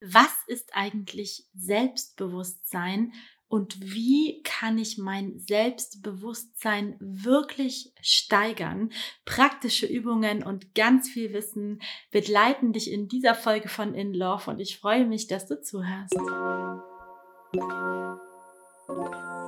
Was ist eigentlich Selbstbewusstsein und wie kann ich mein Selbstbewusstsein wirklich steigern? Praktische Übungen und ganz viel Wissen begleiten dich in dieser Folge von In Love und ich freue mich, dass du zuhörst.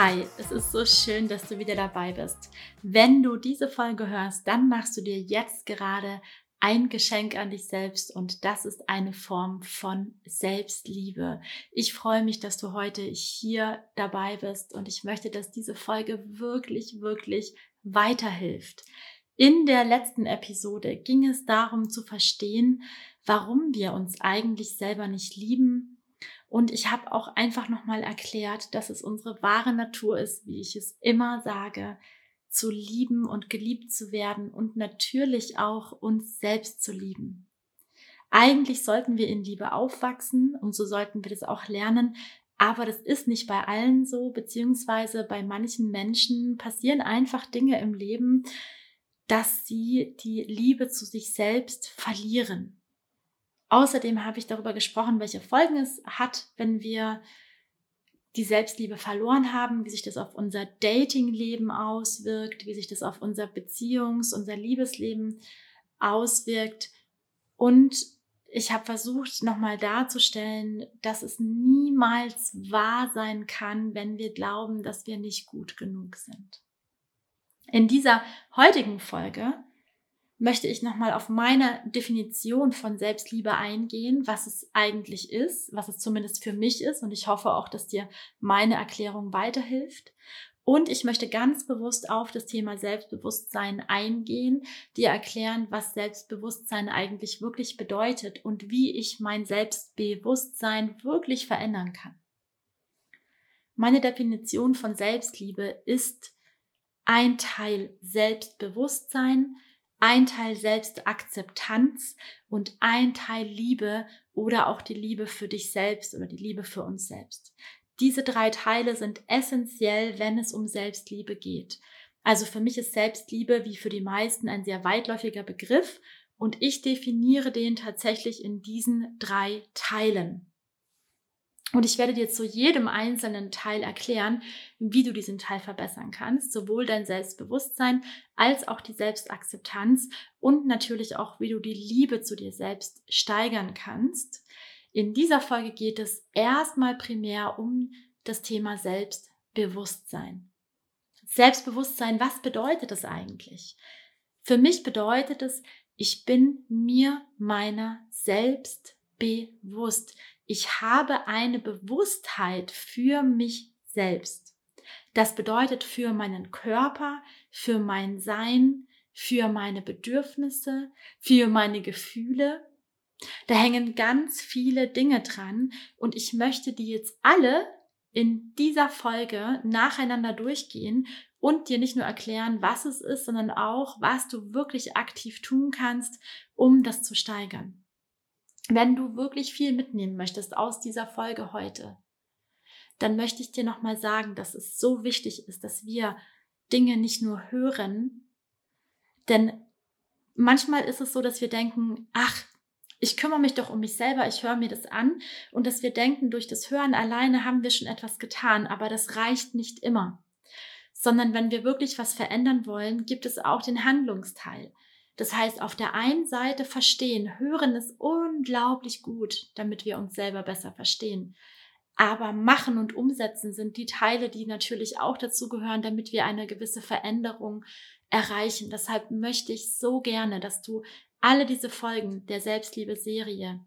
Hi, es ist so schön, dass du wieder dabei bist. Wenn du diese Folge hörst, dann machst du dir jetzt gerade ein Geschenk an dich selbst und das ist eine Form von Selbstliebe. Ich freue mich, dass du heute hier dabei bist und ich möchte, dass diese Folge wirklich, wirklich weiterhilft. In der letzten Episode ging es darum zu verstehen, warum wir uns eigentlich selber nicht lieben, und ich habe auch einfach nochmal erklärt, dass es unsere wahre Natur ist, wie ich es immer sage, zu lieben und geliebt zu werden und natürlich auch uns selbst zu lieben. Eigentlich sollten wir in Liebe aufwachsen und so sollten wir das auch lernen, aber das ist nicht bei allen so, beziehungsweise bei manchen Menschen passieren einfach Dinge im Leben, dass sie die Liebe zu sich selbst verlieren. Außerdem habe ich darüber gesprochen, welche Folgen es hat, wenn wir die Selbstliebe verloren haben, wie sich das auf unser Datingleben auswirkt, wie sich das auf unser Beziehungs-, unser Liebesleben auswirkt. Und ich habe versucht, nochmal darzustellen, dass es niemals wahr sein kann, wenn wir glauben, dass wir nicht gut genug sind. In dieser heutigen Folge möchte ich nochmal auf meine Definition von Selbstliebe eingehen, was es eigentlich ist, was es zumindest für mich ist. Und ich hoffe auch, dass dir meine Erklärung weiterhilft. Und ich möchte ganz bewusst auf das Thema Selbstbewusstsein eingehen, dir erklären, was Selbstbewusstsein eigentlich wirklich bedeutet und wie ich mein Selbstbewusstsein wirklich verändern kann. Meine Definition von Selbstliebe ist ein Teil Selbstbewusstsein, ein Teil Selbstakzeptanz und ein Teil Liebe oder auch die Liebe für dich selbst oder die Liebe für uns selbst. Diese drei Teile sind essentiell, wenn es um Selbstliebe geht. Also für mich ist Selbstliebe wie für die meisten ein sehr weitläufiger Begriff und ich definiere den tatsächlich in diesen drei Teilen. Und ich werde dir zu jedem einzelnen Teil erklären, wie du diesen Teil verbessern kannst, sowohl dein Selbstbewusstsein als auch die Selbstakzeptanz und natürlich auch, wie du die Liebe zu dir selbst steigern kannst. In dieser Folge geht es erstmal primär um das Thema Selbstbewusstsein. Selbstbewusstsein, was bedeutet das eigentlich? Für mich bedeutet es, ich bin mir meiner selbst bewusst. Ich habe eine Bewusstheit für mich selbst. Das bedeutet für meinen Körper, für mein Sein, für meine Bedürfnisse, für meine Gefühle. Da hängen ganz viele Dinge dran und ich möchte die jetzt alle in dieser Folge nacheinander durchgehen und dir nicht nur erklären, was es ist, sondern auch, was du wirklich aktiv tun kannst, um das zu steigern wenn du wirklich viel mitnehmen möchtest aus dieser Folge heute, dann möchte ich dir nochmal sagen, dass es so wichtig ist, dass wir Dinge nicht nur hören, denn manchmal ist es so, dass wir denken, ach, ich kümmere mich doch um mich selber, ich höre mir das an und dass wir denken, durch das Hören alleine haben wir schon etwas getan, aber das reicht nicht immer. Sondern wenn wir wirklich was verändern wollen, gibt es auch den Handlungsteil. Das heißt, auf der einen Seite verstehen, hören ist unglaublich gut, damit wir uns selber besser verstehen. Aber machen und umsetzen sind die Teile, die natürlich auch dazu gehören, damit wir eine gewisse Veränderung erreichen. Deshalb möchte ich so gerne, dass du alle diese Folgen der Selbstliebe-Serie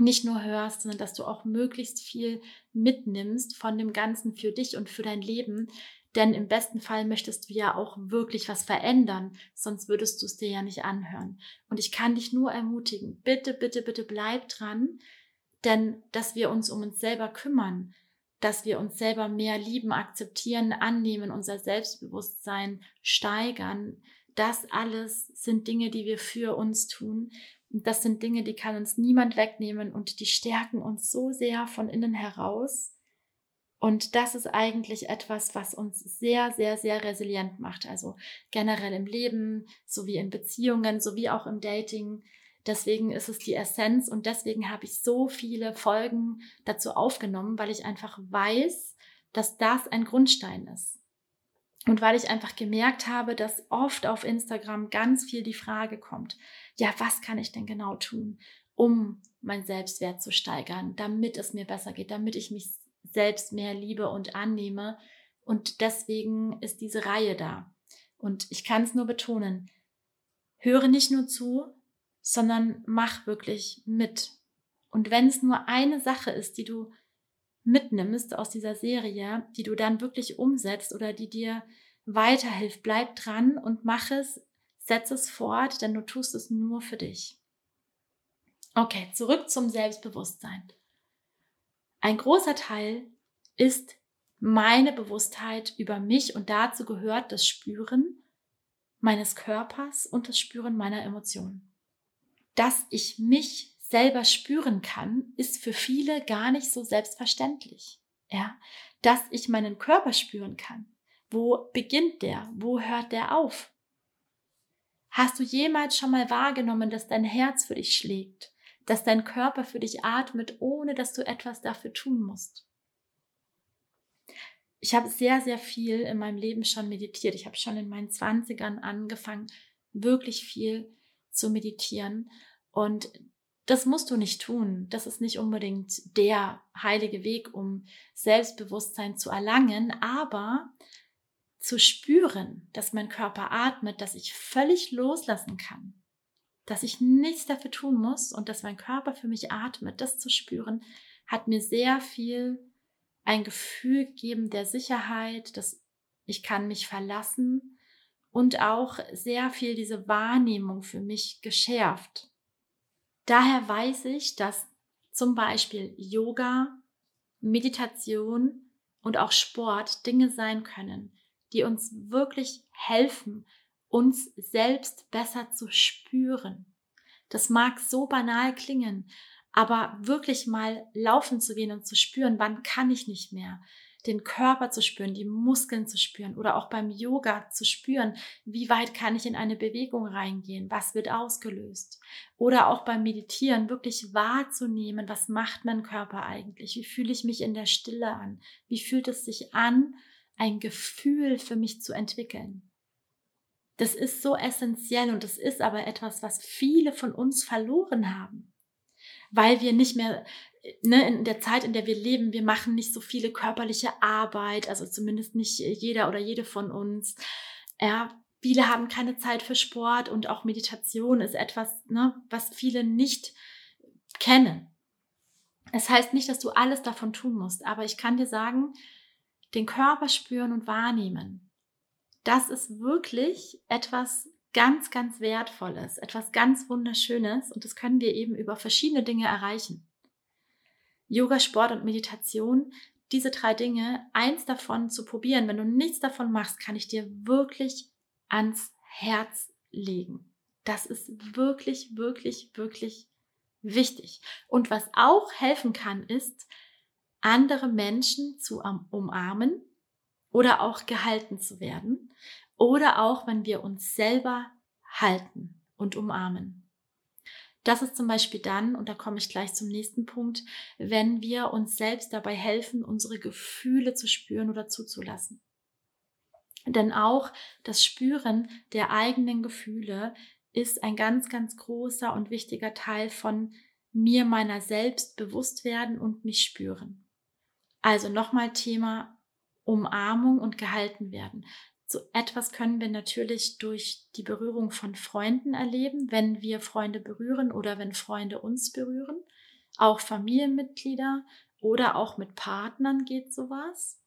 nicht nur hörst, sondern dass du auch möglichst viel mitnimmst von dem Ganzen für dich und für dein Leben, Denn im besten Fall möchtest du ja auch wirklich was verändern, sonst würdest du es dir ja nicht anhören. Und ich kann dich nur ermutigen, bitte, bitte, bitte bleib dran, denn dass wir uns um uns selber kümmern, dass wir uns selber mehr lieben, akzeptieren, annehmen, unser Selbstbewusstsein steigern, das alles sind Dinge, die wir für uns tun. Das sind Dinge, die kann uns niemand wegnehmen und die stärken uns so sehr von innen heraus. Und das ist eigentlich etwas, was uns sehr, sehr, sehr resilient macht. Also generell im Leben, sowie in Beziehungen, sowie auch im Dating. Deswegen ist es die Essenz und deswegen habe ich so viele Folgen dazu aufgenommen, weil ich einfach weiß, dass das ein Grundstein ist. Und weil ich einfach gemerkt habe, dass oft auf Instagram ganz viel die Frage kommt, ja, was kann ich denn genau tun, um mein Selbstwert zu steigern, damit es mir besser geht, damit ich mich selbst mehr liebe und annehme. Und deswegen ist diese Reihe da. Und ich kann es nur betonen, höre nicht nur zu, sondern mach wirklich mit. Und wenn es nur eine Sache ist, die du mitnimmst aus dieser Serie, die du dann wirklich umsetzt oder die dir weiterhilft, bleib dran und mach es, setz es fort, denn du tust es nur für dich. Okay, zurück zum Selbstbewusstsein. Ein großer Teil ist meine Bewusstheit über mich und dazu gehört das Spüren meines Körpers und das Spüren meiner Emotionen. Dass ich mich selber spüren kann, ist für viele gar nicht so selbstverständlich. Ja, dass ich meinen Körper spüren kann. Wo beginnt der? Wo hört der auf? Hast du jemals schon mal wahrgenommen, dass dein Herz für dich schlägt? Dass dein Körper für dich atmet, ohne dass du etwas dafür tun musst. Ich habe sehr, sehr viel in meinem Leben schon meditiert. Ich habe schon in meinen Zwanzigern angefangen, wirklich viel zu meditieren. Und das musst du nicht tun. Das ist nicht unbedingt der heilige Weg, um Selbstbewusstsein zu erlangen, aber zu spüren, dass mein Körper atmet, dass ich völlig loslassen kann, dass ich nichts dafür tun muss und dass mein Körper für mich atmet, das zu spüren, hat mir sehr viel ein Gefühl gegeben der Sicherheit, dass ich kann mich verlassen und auch sehr viel diese Wahrnehmung für mich geschärft. Daher weiß ich, dass zum Beispiel Yoga, Meditation und auch Sport Dinge sein können, die uns wirklich helfen, uns selbst besser zu spüren. Das mag so banal klingen, aber wirklich mal laufen zu gehen und zu spüren, wann kann ich nicht mehr, den Körper zu spüren, die Muskeln zu spüren oder auch beim Yoga zu spüren, wie weit kann ich in eine Bewegung reingehen, was wird ausgelöst. Oder auch beim Meditieren wirklich wahrzunehmen, was macht mein Körper eigentlich, wie fühle ich mich in der Stille an, wie fühlt es sich an, ein Gefühl für mich zu entwickeln. Das ist so essentiell und das ist aber etwas, was viele von uns verloren haben, weil wir nicht mehr ne, in der Zeit, in der wir leben, wir machen nicht so viele körperliche Arbeit, also zumindest nicht jeder oder jede von uns. Ja, viele haben keine Zeit für Sport und auch Meditation ist etwas, ne, was viele nicht kennen. Es heißt nicht, dass du alles davon tun musst, aber ich kann dir sagen, den Körper spüren und wahrnehmen, das ist wirklich etwas ganz, ganz Wertvolles, etwas ganz Wunderschönes und das können wir eben über verschiedene Dinge erreichen. Yoga, Sport und Meditation, diese drei Dinge, eins davon zu probieren, wenn du nichts davon machst, kann ich dir wirklich ans Herz legen. Das ist wirklich, wirklich, wirklich wichtig. Und was auch helfen kann, ist, andere Menschen zu umarmen, oder auch gehalten zu werden oder auch wenn wir uns selber halten und umarmen. Das ist zum Beispiel dann, und da komme ich gleich zum nächsten Punkt, wenn wir uns selbst dabei helfen, unsere Gefühle zu spüren oder zuzulassen. Denn auch das Spüren der eigenen Gefühle ist ein ganz, ganz großer und wichtiger Teil von mir meiner selbst bewusst werden und mich spüren. Also nochmal Thema Umarmung und gehalten werden. So etwas können wir natürlich durch die Berührung von Freunden erleben, wenn wir Freunde berühren oder wenn Freunde uns berühren. Auch Familienmitglieder oder auch mit Partnern geht sowas.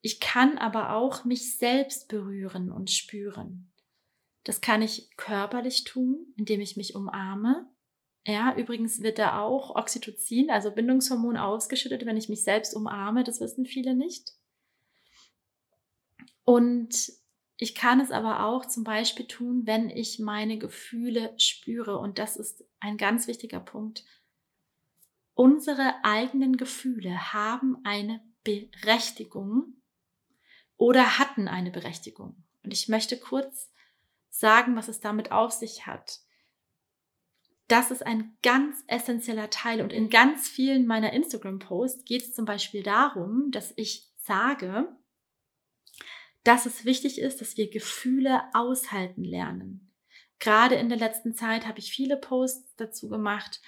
Ich kann aber auch mich selbst berühren und spüren. Das kann ich körperlich tun, indem ich mich umarme. Ja, übrigens wird da auch Oxytocin, also Bindungshormon, ausgeschüttet, wenn ich mich selbst umarme. Das wissen viele nicht. Und ich kann es aber auch zum Beispiel tun, wenn ich meine Gefühle spüre. Und das ist ein ganz wichtiger Punkt. Unsere eigenen Gefühle haben eine Berechtigung oder hatten eine Berechtigung. Und ich möchte kurz sagen, was es damit auf sich hat. Das ist ein ganz essentieller Teil und in ganz vielen meiner Instagram-Posts geht es zum Beispiel darum, dass ich sage, dass es wichtig ist, dass wir Gefühle aushalten lernen. Gerade in der letzten Zeit habe ich viele Posts dazu gemacht,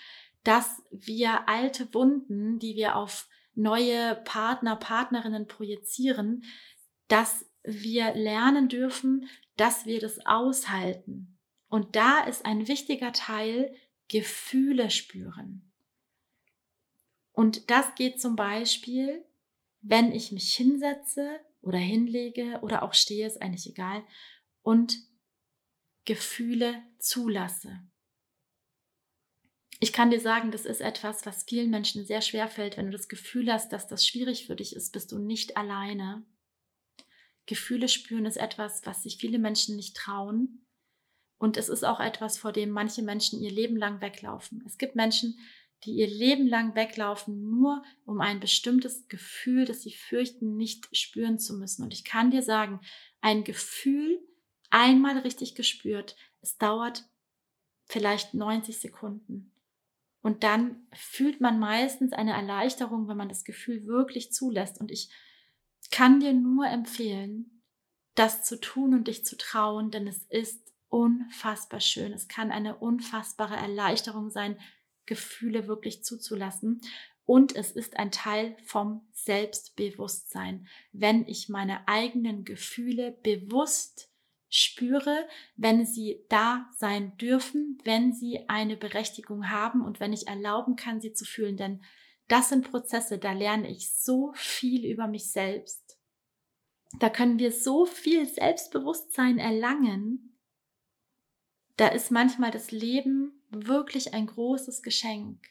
dass wir alte Wunden, die wir auf neue Partner, Partnerinnen projizieren, dass wir lernen dürfen, dass wir das aushalten. Und da ist ein wichtiger Teil Gefühle spüren. Und das geht zum Beispiel, wenn ich mich hinsetze oder hinlege oder auch stehe, ist eigentlich egal, und Gefühle zulasse. Ich kann dir sagen, das ist etwas, was vielen Menschen sehr schwer fällt. Wenn du das Gefühl hast, dass das schwierig für dich ist, bist du nicht alleine. Gefühle spüren ist etwas, was sich viele Menschen nicht trauen. Und es ist auch etwas, vor dem manche Menschen ihr Leben lang weglaufen. Es gibt Menschen, die ihr Leben lang weglaufen, nur um ein bestimmtes Gefühl, das sie fürchten, nicht spüren zu müssen. Und ich kann dir sagen, ein Gefühl einmal richtig gespürt, es dauert vielleicht 90 Sekunden. Und dann fühlt man meistens eine Erleichterung, wenn man das Gefühl wirklich zulässt. Und ich kann dir nur empfehlen, das zu tun und dich zu trauen, denn es ist unfassbar schön. Es kann eine unfassbare Erleichterung sein, Gefühle wirklich zuzulassen. Und es ist ein Teil vom Selbstbewusstsein. Wenn ich meine eigenen Gefühle bewusst spüre, wenn sie da sein dürfen, wenn sie eine Berechtigung haben und wenn ich erlauben kann, sie zu fühlen. Denn das sind Prozesse, da lerne ich so viel über mich selbst. Da können wir so viel Selbstbewusstsein erlangen. Da ist manchmal das Leben wirklich ein großes Geschenk.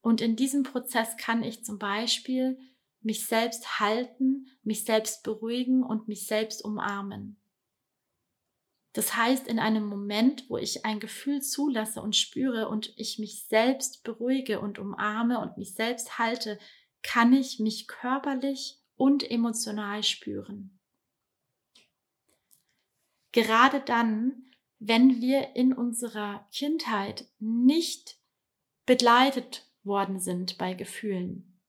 Und in diesem Prozess kann ich zum Beispiel mich selbst halten, mich selbst beruhigen und mich selbst umarmen. Das heißt, in einem Moment, wo ich ein Gefühl zulasse und spüre und ich mich selbst beruhige und umarme und mich selbst halte, kann ich mich körperlich und emotional spüren. Gerade dann, wenn wir in unserer Kindheit nicht begleitet worden sind bei Gefühlen,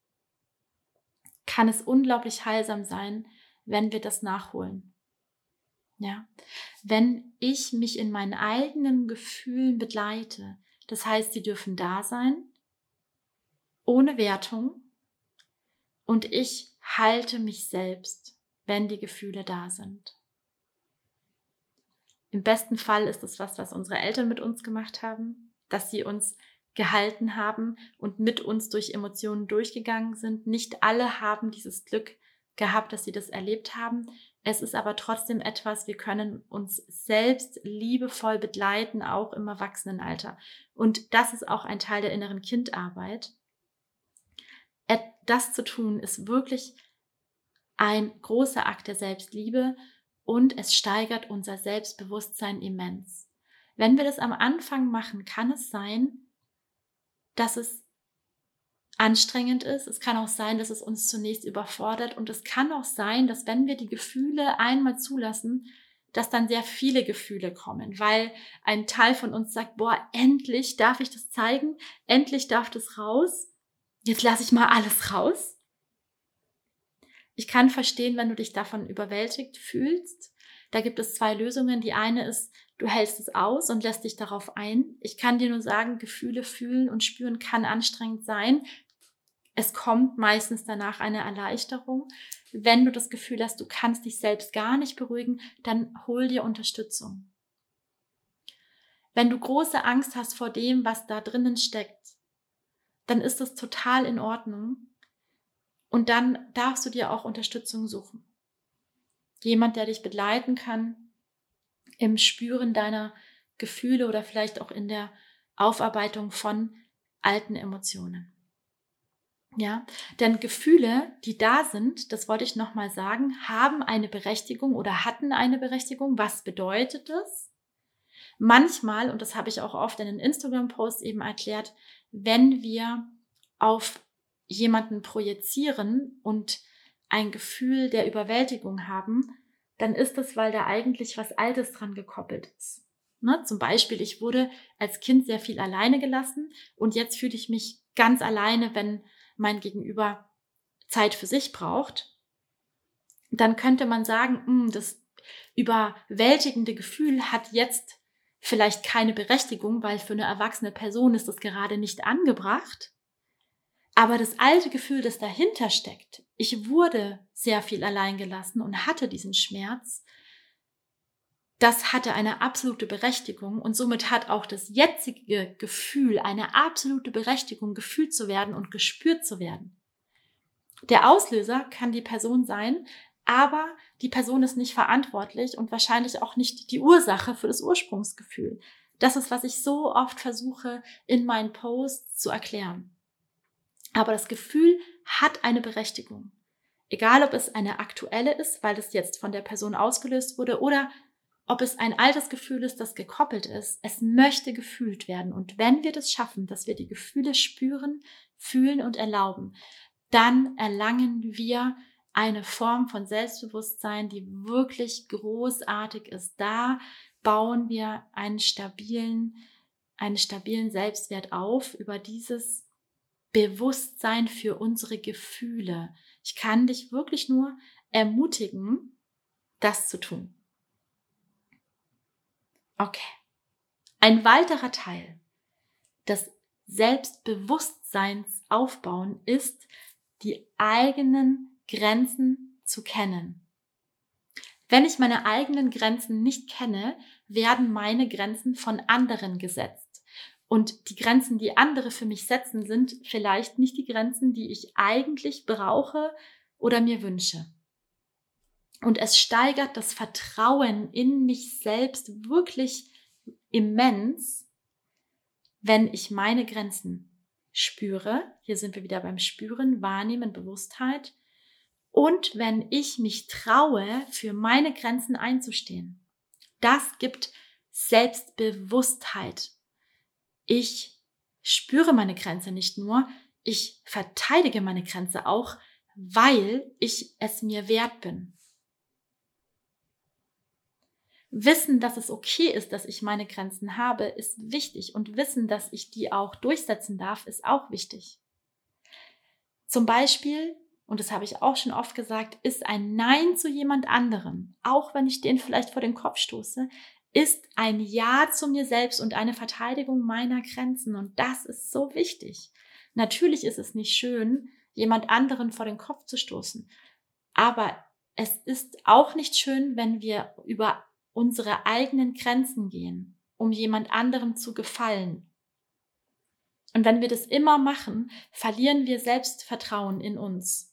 kann es unglaublich heilsam sein, wenn wir das nachholen. Ja, wenn ich mich in meinen eigenen Gefühlen begleite, das heißt, sie dürfen da sein, ohne Wertung, und ich halte mich selbst, wenn die Gefühle da sind. Im besten Fall ist es was, was unsere Eltern mit uns gemacht haben, dass sie uns gehalten haben und mit uns durch Emotionen durchgegangen sind. Nicht alle haben dieses Glück gehabt, dass sie das erlebt haben. Es ist aber trotzdem etwas, wir können uns selbst liebevoll begleiten, auch im Erwachsenenalter. Und das ist auch ein Teil der inneren Kindarbeit. Das zu tun ist wirklich ein großer Akt der Selbstliebe und es steigert unser Selbstbewusstsein immens. Wenn wir das am Anfang machen, kann es sein, dass es anstrengend ist. Es kann auch sein, dass es uns zunächst überfordert und es kann auch sein, dass wenn wir die Gefühle einmal zulassen, dass dann sehr viele Gefühle kommen, weil ein Teil von uns sagt, boah, endlich darf ich das zeigen, endlich darf das raus, jetzt lasse ich mal alles raus. Ich kann verstehen, wenn du dich davon überwältigt fühlst. Da gibt es zwei Lösungen. Die eine ist, du hältst es aus und lässt dich darauf ein. Ich kann dir nur sagen, Gefühle fühlen und spüren kann anstrengend sein. Es kommt meistens danach eine Erleichterung. Wenn du das Gefühl hast, du kannst dich selbst gar nicht beruhigen, dann hol dir Unterstützung. Wenn du große Angst hast vor dem, was da drinnen steckt, dann ist es total in Ordnung Und dann darfst du dir auch Unterstützung suchen. Jemand, der dich begleiten kann im Spüren deiner Gefühle oder vielleicht auch in der Aufarbeitung von alten Emotionen. Ja, denn Gefühle, die da sind, das wollte ich nochmal sagen, haben eine Berechtigung oder hatten eine Berechtigung. Was bedeutet das? Manchmal, und das habe ich auch oft in den Instagram-Posts eben erklärt, wenn wir auf jemanden projizieren und ein Gefühl der Überwältigung haben, dann ist es, weil da eigentlich was Altes dran gekoppelt ist. Ne? Zum Beispiel, ich wurde als Kind sehr viel alleine gelassen und jetzt fühle ich mich ganz alleine, wenn mein Gegenüber Zeit für sich braucht. Dann könnte man sagen, mh, hm, das überwältigende Gefühl hat jetzt vielleicht keine Berechtigung, weil für eine erwachsene Person ist das gerade nicht angebracht. Aber das alte Gefühl, das dahinter steckt, ich wurde sehr viel allein gelassen und hatte diesen Schmerz, das hatte eine absolute Berechtigung und somit hat auch das jetzige Gefühl eine absolute Berechtigung, gefühlt zu werden und gespürt zu werden. Der Auslöser kann die Person sein, aber die Person ist nicht verantwortlich und wahrscheinlich auch nicht die Ursache für das Ursprungsgefühl. Das ist, was ich so oft versuche in meinen Posts zu erklären. Aber das Gefühl hat eine Berechtigung. Egal, ob es eine aktuelle ist, weil es jetzt von der Person ausgelöst wurde, oder ob es ein altes Gefühl ist, das gekoppelt ist. Es möchte gefühlt werden. Und wenn wir das schaffen, dass wir die Gefühle spüren, fühlen und erlauben, dann erlangen wir eine Form von Selbstbewusstsein, die wirklich großartig ist. Da bauen wir einen stabilen, einen stabilen Selbstwert auf über dieses Bewusstsein für unsere Gefühle. Ich kann dich wirklich nur ermutigen, das zu tun. Okay. Ein weiterer Teil des Selbstbewusstseins aufbauen ist, die eigenen Grenzen zu kennen. Wenn ich meine eigenen Grenzen nicht kenne, werden meine Grenzen von anderen gesetzt. Und die Grenzen, die andere für mich setzen, sind vielleicht nicht die Grenzen, die ich eigentlich brauche oder mir wünsche. Und es steigert das Vertrauen in mich selbst wirklich immens, wenn ich meine Grenzen spüre. Hier sind wir wieder beim Spüren, Wahrnehmen, Bewusstheit. Und wenn ich mich traue, für meine Grenzen einzustehen. Das gibt Selbstbewusstheit. Ich spüre meine Grenze nicht nur, ich verteidige meine Grenze auch, weil ich es mir wert bin. Wissen, dass es okay ist, dass ich meine Grenzen habe, ist wichtig und wissen, dass ich die auch durchsetzen darf, ist auch wichtig. Zum Beispiel, und das habe ich auch schon oft gesagt, ist ein Nein zu jemand anderem, auch wenn ich den vielleicht vor den Kopf stoße, ist ein Ja zu mir selbst und eine Verteidigung meiner Grenzen. Und das ist so wichtig. Natürlich ist es nicht schön, jemand anderen vor den Kopf zu stoßen. Aber es ist auch nicht schön, wenn wir über unsere eigenen Grenzen gehen, um jemand anderem zu gefallen. Und wenn wir das immer machen, verlieren wir Selbstvertrauen in uns.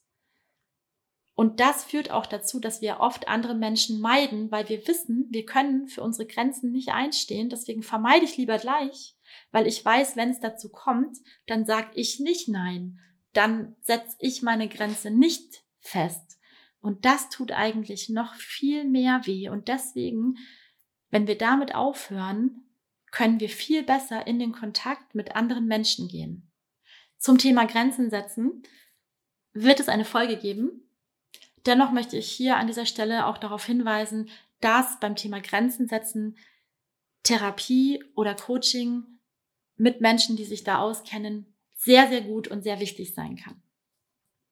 Und das führt auch dazu, dass wir oft andere Menschen meiden, weil wir wissen, wir können für unsere Grenzen nicht einstehen. Deswegen vermeide ich lieber gleich, weil ich weiß, wenn es dazu kommt, dann sage ich nicht nein. Dann setze ich meine Grenze nicht fest. Und das tut eigentlich noch viel mehr weh. Und deswegen, wenn wir damit aufhören, können wir viel besser in den Kontakt mit anderen Menschen gehen. Zum Thema Grenzen setzen wird es eine Folge geben. Dennoch möchte ich hier an dieser Stelle auch darauf hinweisen, dass beim Thema Grenzen setzen Therapie oder Coaching mit Menschen, die sich da auskennen, sehr, sehr gut und sehr wichtig sein kann.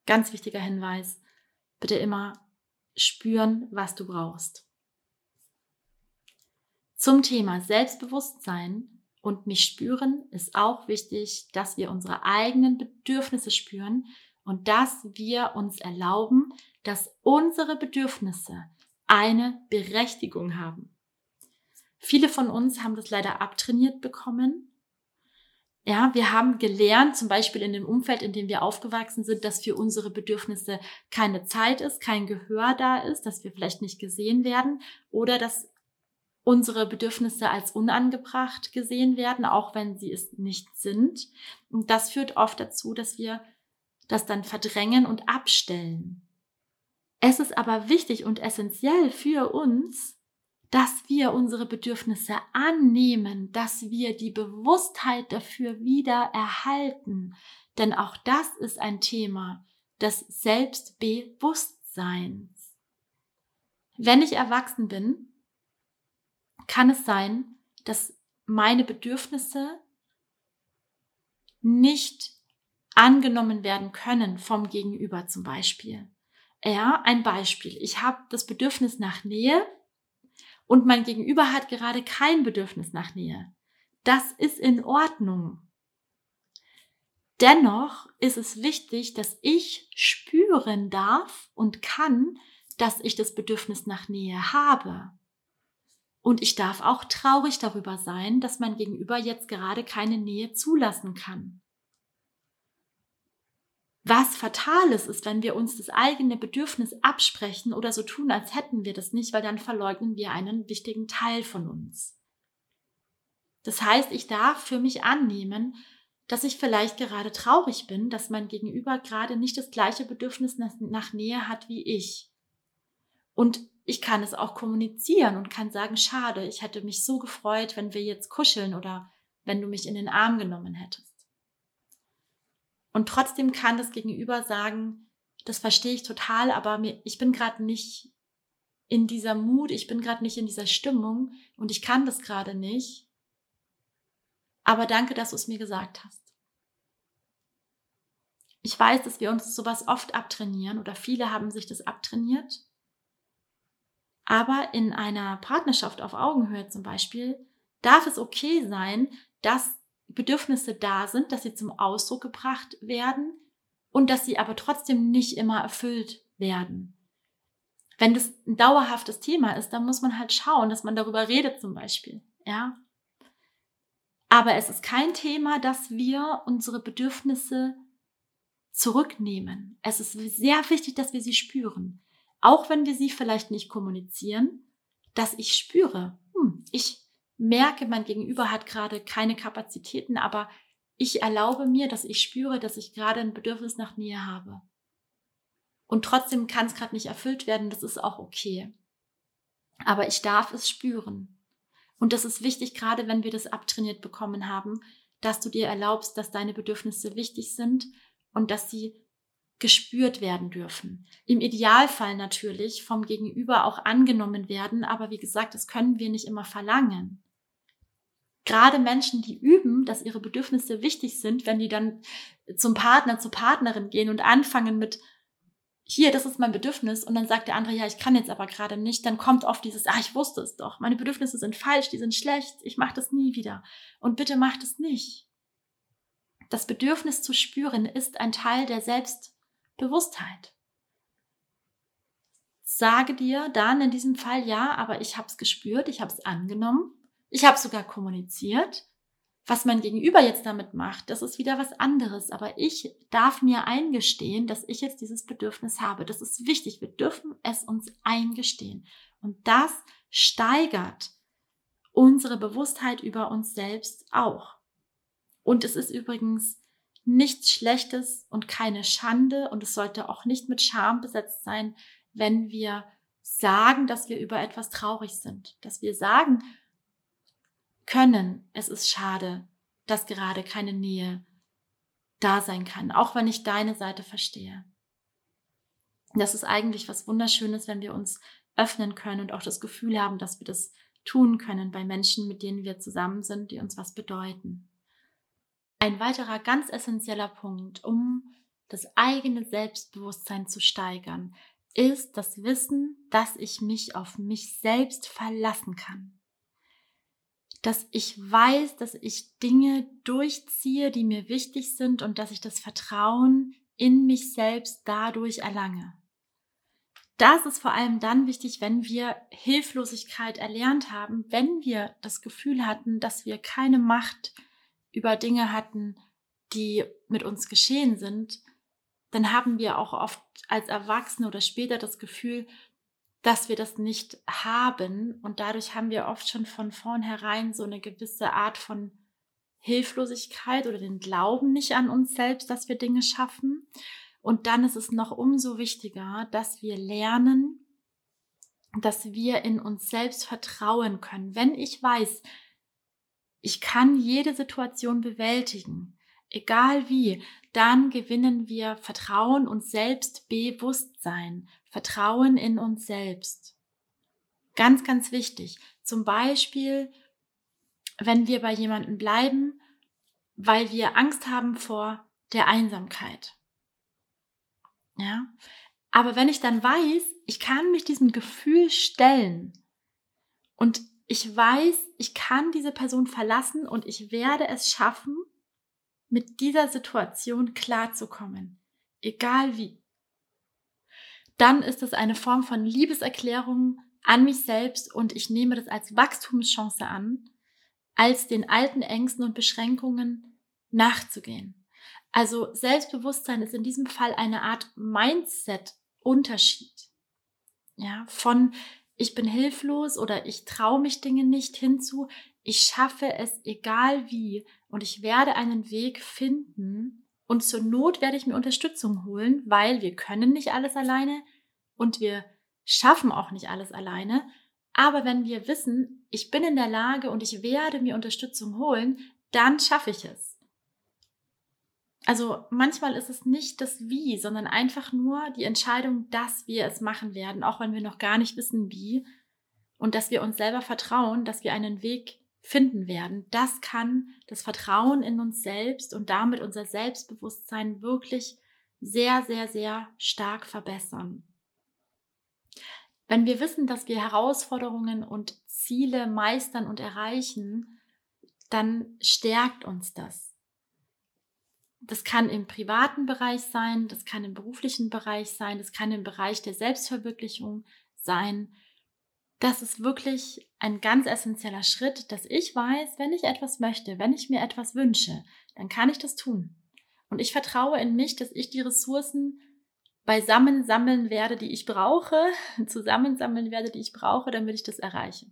Ganz wichtiger Hinweis bitte immer spüren, was du brauchst. Zum Thema Selbstbewusstsein und mich spüren ist auch wichtig, dass wir unsere eigenen Bedürfnisse spüren und dass wir uns erlauben, dass unsere Bedürfnisse eine Berechtigung haben. Viele von uns haben das leider abtrainiert bekommen Ja, wir haben gelernt, zum Beispiel in dem Umfeld, in dem wir aufgewachsen sind, dass für unsere Bedürfnisse keine Zeit ist, kein Gehör da ist, dass wir vielleicht nicht gesehen werden oder dass unsere Bedürfnisse als unangebracht gesehen werden, auch wenn sie es nicht sind. Und das führt oft dazu, dass wir das dann verdrängen und abstellen. Es ist aber wichtig und essentiell für uns, dass wir unsere Bedürfnisse annehmen, dass wir die Bewusstheit dafür wieder erhalten. Denn auch das ist ein Thema des Selbstbewusstseins. Wenn ich erwachsen bin, kann es sein, dass meine Bedürfnisse nicht angenommen werden können vom Gegenüber zum Beispiel. Ja, ein Beispiel. Ich habe das Bedürfnis nach Nähe und mein Gegenüber hat gerade kein Bedürfnis nach Nähe. Das ist in Ordnung. Dennoch ist es wichtig, dass ich spüren darf und kann, dass ich das Bedürfnis nach Nähe habe. Und ich darf auch traurig darüber sein, dass mein Gegenüber jetzt gerade keine Nähe zulassen kann. Was Fatales ist, wenn wir uns das eigene Bedürfnis absprechen oder so tun, als hätten wir das nicht, weil dann verleugnen wir einen wichtigen Teil von uns. Das heißt, ich darf für mich annehmen, dass ich vielleicht gerade traurig bin, dass mein Gegenüber gerade nicht das gleiche Bedürfnis nach, Nähe hat wie ich. Und ich kann es auch kommunizieren und kann sagen, schade, ich hätte mich so gefreut, wenn wir jetzt kuscheln oder wenn du mich in den Arm genommen hättest. Und trotzdem kann das Gegenüber sagen, das verstehe ich total, aber mir, ich bin gerade nicht in dieser Mut, ich bin gerade nicht in dieser Stimmung und ich kann das gerade nicht. Aber danke, dass du es mir gesagt hast. Ich weiß, dass wir uns sowas oft abtrainieren oder viele haben sich das abtrainiert. Aber in einer Partnerschaft auf Augenhöhe zum Beispiel darf es okay sein, dass Bedürfnisse da sind, dass sie zum Ausdruck gebracht werden und dass sie aber trotzdem nicht immer erfüllt werden. Wenn das ein dauerhaftes Thema ist, dann muss man halt schauen, dass man darüber redet zum Beispiel, ja. Aber es ist kein Thema, dass wir unsere Bedürfnisse zurücknehmen. Es ist sehr wichtig, dass wir sie spüren. Auch wenn wir sie vielleicht nicht kommunizieren, dass ich spüre, hm, ich merke, mein Gegenüber hat gerade keine Kapazitäten, aber ich erlaube mir, dass ich spüre, dass ich gerade ein Bedürfnis nach Nähe habe. Und trotzdem kann es gerade nicht erfüllt werden, das ist auch okay. Aber ich darf es spüren. Und das ist wichtig, gerade wenn wir das abtrainiert bekommen haben, dass du dir erlaubst, dass deine Bedürfnisse wichtig sind und dass sie gespürt werden dürfen. Im Idealfall natürlich vom Gegenüber auch angenommen werden, aber wie gesagt, das können wir nicht immer verlangen gerade Menschen, die üben, dass ihre Bedürfnisse wichtig sind, wenn die dann zum Partner, zur Partnerin gehen und anfangen mit, hier, das ist mein Bedürfnis, und dann sagt der andere, ja, ich kann jetzt aber gerade nicht, dann kommt oft dieses, ah, ich wusste es doch, meine Bedürfnisse sind falsch, die sind schlecht, ich mache das nie wieder. Und bitte macht es nicht. Das Bedürfnis zu spüren ist ein Teil der Selbstbewusstheit. Sage dir dann in diesem Fall, ja, aber ich habe es gespürt, ich habe es angenommen ich habe sogar kommuniziert. Was mein Gegenüber jetzt damit macht, das ist wieder was anderes. Aber ich darf mir eingestehen, dass ich jetzt dieses Bedürfnis habe. Das ist wichtig. Wir dürfen es uns eingestehen. Und das steigert unsere Bewusstheit über uns selbst auch. Und es ist übrigens nichts Schlechtes und keine Schande und es sollte auch nicht mit Scham besetzt sein, wenn wir sagen, dass wir über etwas traurig sind, dass wir sagen, können, es ist schade, dass gerade keine Nähe da sein kann, auch wenn ich deine Seite verstehe. Das ist eigentlich was Wunderschönes, wenn wir uns öffnen können und auch das Gefühl haben, dass wir das tun können bei Menschen, mit denen wir zusammen sind, die uns was bedeuten. Ein weiterer ganz essentieller Punkt, um das eigene Selbstbewusstsein zu steigern, ist das Wissen, dass ich mich auf mich selbst verlassen kann dass ich weiß, dass ich Dinge durchziehe, die mir wichtig sind und dass ich das Vertrauen in mich selbst dadurch erlange. Das ist vor allem dann wichtig, wenn wir Hilflosigkeit erlernt haben, wenn wir das Gefühl hatten, dass wir keine Macht über Dinge hatten, die mit uns geschehen sind, dann haben wir auch oft als Erwachsene oder später das Gefühl, dass wir das nicht haben. Und dadurch haben wir oft schon von vornherein so eine gewisse Art von Hilflosigkeit oder den Glauben nicht an uns selbst, dass wir Dinge schaffen. Und dann ist es noch umso wichtiger, dass wir lernen, dass wir in uns selbst vertrauen können. Wenn ich weiß, ich kann jede Situation bewältigen, egal wie, dann gewinnen wir Vertrauen und Selbstbewusstsein, Vertrauen in uns selbst. Ganz, ganz wichtig. Zum Beispiel, wenn wir bei jemandem bleiben, weil wir Angst haben vor der Einsamkeit. Ja. Aber wenn ich dann weiß, ich kann mich diesem Gefühl stellen und ich weiß, ich kann diese Person verlassen und ich werde es schaffen, mit dieser Situation klarzukommen, egal wie. Dann ist es eine Form von Liebeserklärung an mich selbst und ich nehme das als Wachstumschance an, als den alten Ängsten und Beschränkungen nachzugehen. Also Selbstbewusstsein ist in diesem Fall eine Art Mindset-Unterschied. Ja, von ich bin hilflos oder ich traue mich Dinge nicht hinzu, ich schaffe es egal wie und ich werde einen Weg finden und zur Not werde ich mir Unterstützung holen, weil wir können nicht alles alleine und wir schaffen auch nicht alles alleine. Aber wenn wir wissen, ich bin in der Lage und ich werde mir Unterstützung holen, dann schaffe ich es. Also manchmal ist es nicht das Wie, sondern einfach nur die Entscheidung, dass wir es machen werden, auch wenn wir noch gar nicht wissen wie. Und dass wir uns selber vertrauen, dass wir einen Weg finden werden. Das kann das Vertrauen in uns selbst und damit unser Selbstbewusstsein wirklich sehr, sehr, sehr stark verbessern. Wenn wir wissen, dass wir Herausforderungen und Ziele meistern und erreichen, dann stärkt uns das. Das kann im privaten Bereich sein, das kann im beruflichen Bereich sein, das kann im Bereich der Selbstverwirklichung sein. Das ist wirklich ein ganz essentieller Schritt, dass ich weiß, wenn ich etwas möchte, wenn ich mir etwas wünsche, dann kann ich das tun. Und ich vertraue in mich, dass ich die Ressourcen beisammen sammeln werde, die ich brauche, zusammensammeln werde, die ich brauche, damit ich das erreiche.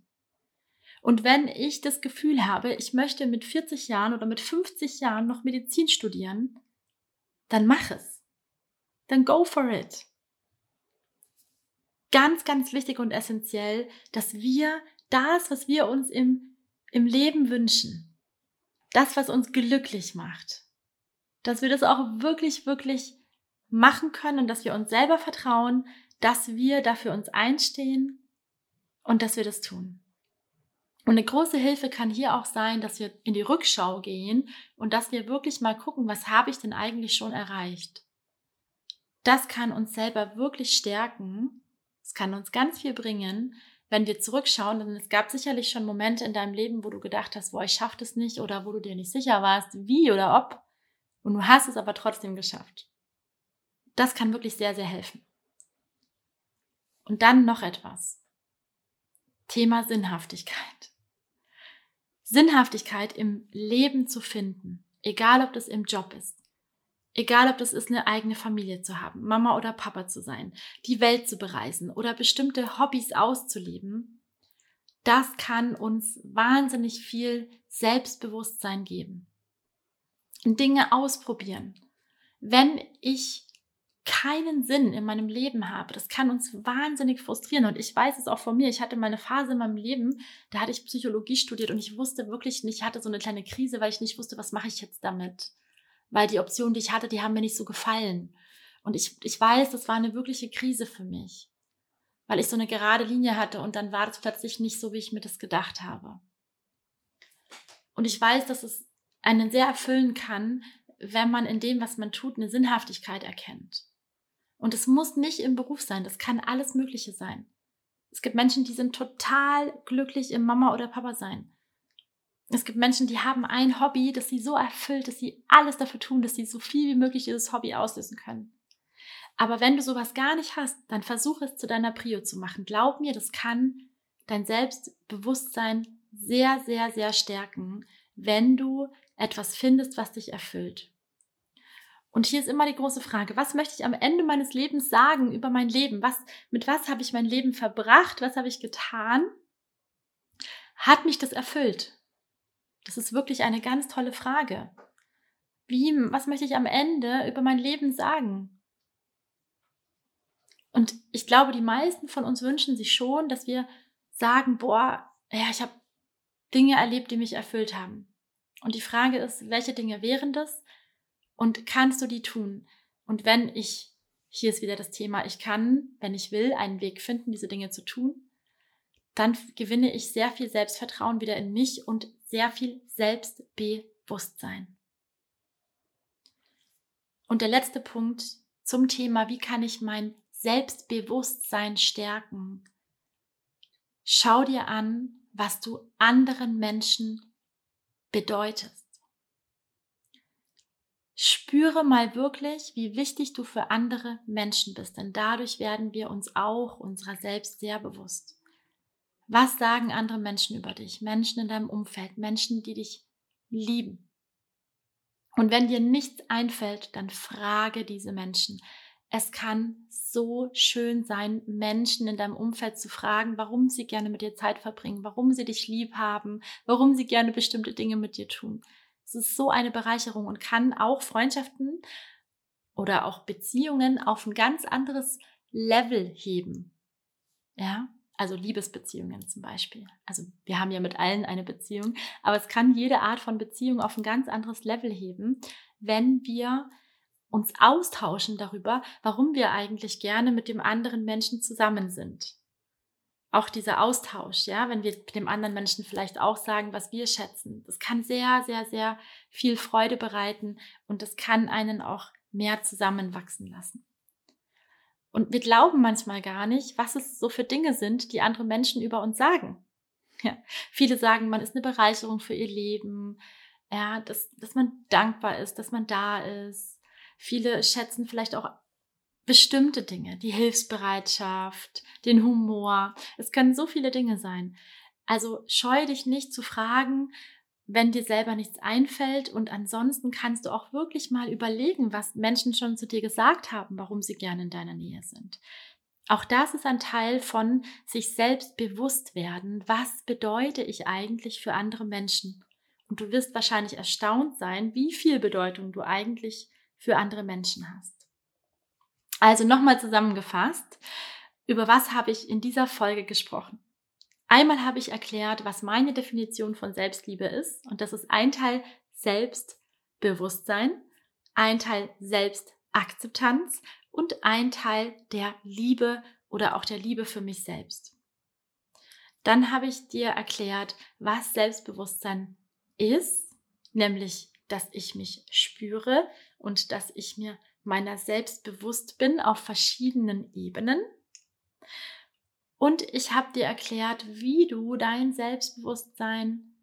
Und wenn ich das Gefühl habe, ich möchte mit 40 Jahren oder mit 50 Jahren noch Medizin studieren, dann mach es. Dann go for it. Ganz, ganz wichtig und essentiell, dass wir das, was wir uns im, im Leben wünschen, das, was uns glücklich macht, dass wir das auch wirklich, wirklich machen können und dass wir uns selber vertrauen, dass wir dafür uns einstehen und dass wir das tun. Und eine große Hilfe kann hier auch sein, dass wir in die Rückschau gehen und dass wir wirklich mal gucken, was habe ich denn eigentlich schon erreicht. Das kann uns selber wirklich stärken. Es kann uns ganz viel bringen, wenn wir zurückschauen. Denn es gab sicherlich schon Momente in deinem Leben, wo du gedacht hast, boah, ich schaffe das nicht oder wo du dir nicht sicher warst, wie oder ob. Und du hast es aber trotzdem geschafft. Das kann wirklich sehr, sehr helfen. Und dann noch etwas. Thema Sinnhaftigkeit. Sinnhaftigkeit im Leben zu finden, egal ob das im Job ist, egal ob das ist, eine eigene Familie zu haben, Mama oder Papa zu sein, die Welt zu bereisen oder bestimmte Hobbys auszuleben, das kann uns wahnsinnig viel Selbstbewusstsein geben. Dinge ausprobieren. Wenn ich keinen Sinn in meinem Leben habe. Das kann uns wahnsinnig frustrieren. Und ich weiß es auch von mir. Ich hatte mal eine Phase in meinem Leben, da hatte ich Psychologie studiert und ich wusste wirklich nicht, ich hatte so eine kleine Krise, weil ich nicht wusste, was mache ich jetzt damit. Weil die Optionen, die ich hatte, die haben mir nicht so gefallen. Und ich, ich weiß, das war eine wirkliche Krise für mich. Weil ich so eine gerade Linie hatte und dann war das plötzlich nicht so, wie ich mir das gedacht habe. Und ich weiß, dass es einen sehr erfüllen kann, wenn man in dem, was man tut, eine Sinnhaftigkeit erkennt. Und es muss nicht im Beruf sein, das kann alles Mögliche sein. Es gibt Menschen, die sind total glücklich im Mama oder Papa sein. Es gibt Menschen, die haben ein Hobby, das sie so erfüllt, dass sie alles dafür tun, dass sie so viel wie möglich dieses Hobby auslösen können. Aber wenn du sowas gar nicht hast, dann versuch es zu deiner Prio zu machen. Glaub mir, das kann dein Selbstbewusstsein sehr, sehr, sehr stärken, wenn du etwas findest, was dich erfüllt. Und hier ist immer die große Frage, was möchte ich am Ende meines Lebens sagen über mein Leben? Was, mit was habe ich mein Leben verbracht? Was habe ich getan? Hat mich das erfüllt? Das ist wirklich eine ganz tolle Frage. Wie, was möchte ich am Ende über mein Leben sagen? Und ich glaube, die meisten von uns wünschen sich schon, dass wir sagen, boah, ja, ich habe Dinge erlebt, die mich erfüllt haben. Und die Frage ist, welche Dinge wären das? Und kannst du die tun? Und wenn ich, hier ist wieder das Thema, ich kann, wenn ich will, einen Weg finden, diese Dinge zu tun, dann gewinne ich sehr viel Selbstvertrauen wieder in mich und sehr viel Selbstbewusstsein. Und der letzte Punkt zum Thema, wie kann ich mein Selbstbewusstsein stärken? Schau dir an, was du anderen Menschen bedeutest. Spüre mal wirklich, wie wichtig du für andere Menschen bist, denn dadurch werden wir uns auch unserer selbst sehr bewusst. Was sagen andere Menschen über dich? Menschen in deinem Umfeld, Menschen, die dich lieben. Und wenn dir nichts einfällt, dann frage diese Menschen. Es kann so schön sein, Menschen in deinem Umfeld zu fragen, warum sie gerne mit dir Zeit verbringen, warum sie dich lieb haben, warum sie gerne bestimmte Dinge mit dir tun. Es ist so eine Bereicherung und kann auch Freundschaften oder auch Beziehungen auf ein ganz anderes Level heben. Ja, also Liebesbeziehungen zum Beispiel. Also wir haben ja mit allen eine Beziehung, aber es kann jede Art von Beziehung auf ein ganz anderes Level heben, wenn wir uns austauschen darüber, warum wir eigentlich gerne mit dem anderen Menschen zusammen sind auch dieser Austausch, ja, wenn wir dem anderen Menschen vielleicht auch sagen, was wir schätzen, das kann sehr, sehr, sehr viel Freude bereiten und das kann einen auch mehr zusammenwachsen lassen. Und wir glauben manchmal gar nicht, was es so für Dinge sind, die andere Menschen über uns sagen. Ja, viele sagen, man ist eine Bereicherung für ihr Leben, ja, dass, dass man dankbar ist, dass man da ist. Viele schätzen vielleicht auch bestimmte Dinge, die Hilfsbereitschaft, den Humor. Es können so viele Dinge sein. Also scheu dich nicht zu fragen, wenn dir selber nichts einfällt. Und ansonsten kannst du auch wirklich mal überlegen, was Menschen schon zu dir gesagt haben, warum sie gerne in deiner Nähe sind. Auch das ist ein Teil von sich selbst bewusst werden. Was bedeute ich eigentlich für andere Menschen? Und du wirst wahrscheinlich erstaunt sein, wie viel Bedeutung du eigentlich für andere Menschen hast. Also nochmal zusammengefasst, über was habe ich in dieser Folge gesprochen? Einmal habe ich erklärt, was meine Definition von Selbstliebe ist und das ist ein Teil Selbstbewusstsein, ein Teil Selbstakzeptanz und ein Teil der Liebe oder auch der Liebe für mich selbst. Dann habe ich dir erklärt, was Selbstbewusstsein ist, nämlich, dass ich mich spüre und dass ich mir meiner selbst bewusst bin auf verschiedenen Ebenen. Und ich habe dir erklärt, wie du dein Selbstbewusstsein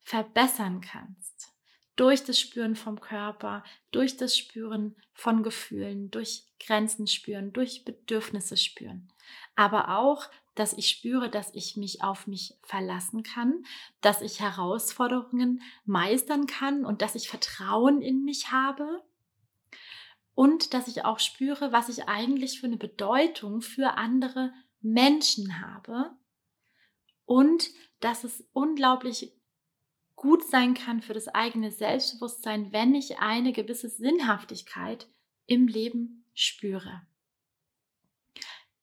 verbessern kannst. Durch das Spüren vom Körper, durch das Spüren von Gefühlen, durch Grenzen spüren, durch Bedürfnisse spüren. Aber auch, dass ich spüre, dass ich mich auf mich verlassen kann, dass ich Herausforderungen meistern kann und dass ich Vertrauen in mich habe und dass ich auch spüre, was ich eigentlich für eine Bedeutung für andere Menschen habe und dass es unglaublich gut sein kann für das eigene Selbstbewusstsein, wenn ich eine gewisse Sinnhaftigkeit im Leben spüre.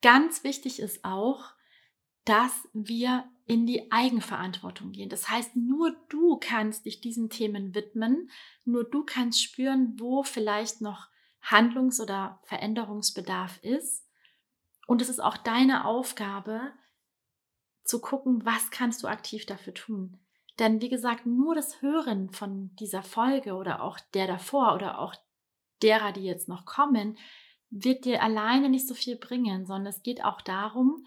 Ganz wichtig ist auch, dass wir in die Eigenverantwortung gehen. Das heißt, nur du kannst dich diesen Themen widmen, nur du kannst spüren, wo vielleicht noch Handlungs- oder Veränderungsbedarf ist. Und es ist auch deine Aufgabe zu gucken, was kannst du aktiv dafür tun. Denn wie gesagt, nur das Hören von dieser Folge oder auch der davor oder auch derer, die jetzt noch kommen, wird dir alleine nicht so viel bringen, sondern es geht auch darum,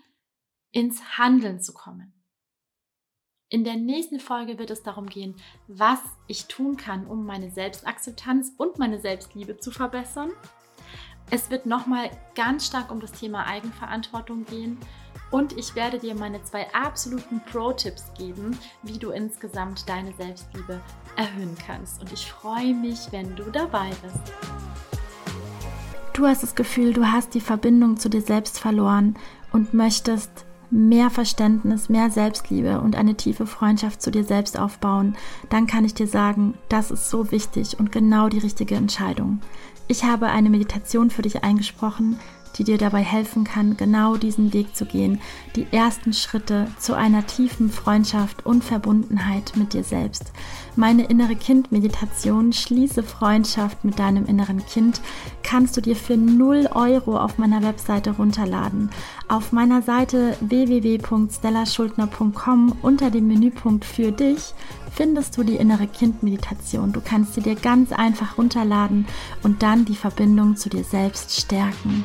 ins Handeln zu kommen. In der nächsten Folge wird es darum gehen, was ich tun kann, um meine Selbstakzeptanz und meine Selbstliebe zu verbessern. Es wird nochmal ganz stark um das Thema Eigenverantwortung gehen und ich werde dir meine zwei absoluten Pro-Tipps geben, wie du insgesamt deine Selbstliebe erhöhen kannst. Und ich freue mich, wenn du dabei bist. Du hast das Gefühl, du hast die Verbindung zu dir selbst verloren und möchtest mehr Verständnis, mehr Selbstliebe und eine tiefe Freundschaft zu dir selbst aufbauen, dann kann ich dir sagen, das ist so wichtig und genau die richtige Entscheidung. Ich habe eine Meditation für dich eingesprochen, die dir dabei helfen kann, genau diesen Weg zu gehen, die ersten Schritte zu einer tiefen Freundschaft und Verbundenheit mit dir selbst. Meine innere Kind-Meditation Schließe Freundschaft mit deinem inneren Kind kannst du dir für 0 Euro auf meiner Webseite runterladen. Auf meiner Seite www.stellaschuldner.com unter dem Menüpunkt für dich findest du die innere Kind-Meditation. Du kannst sie dir ganz einfach runterladen und dann die Verbindung zu dir selbst stärken.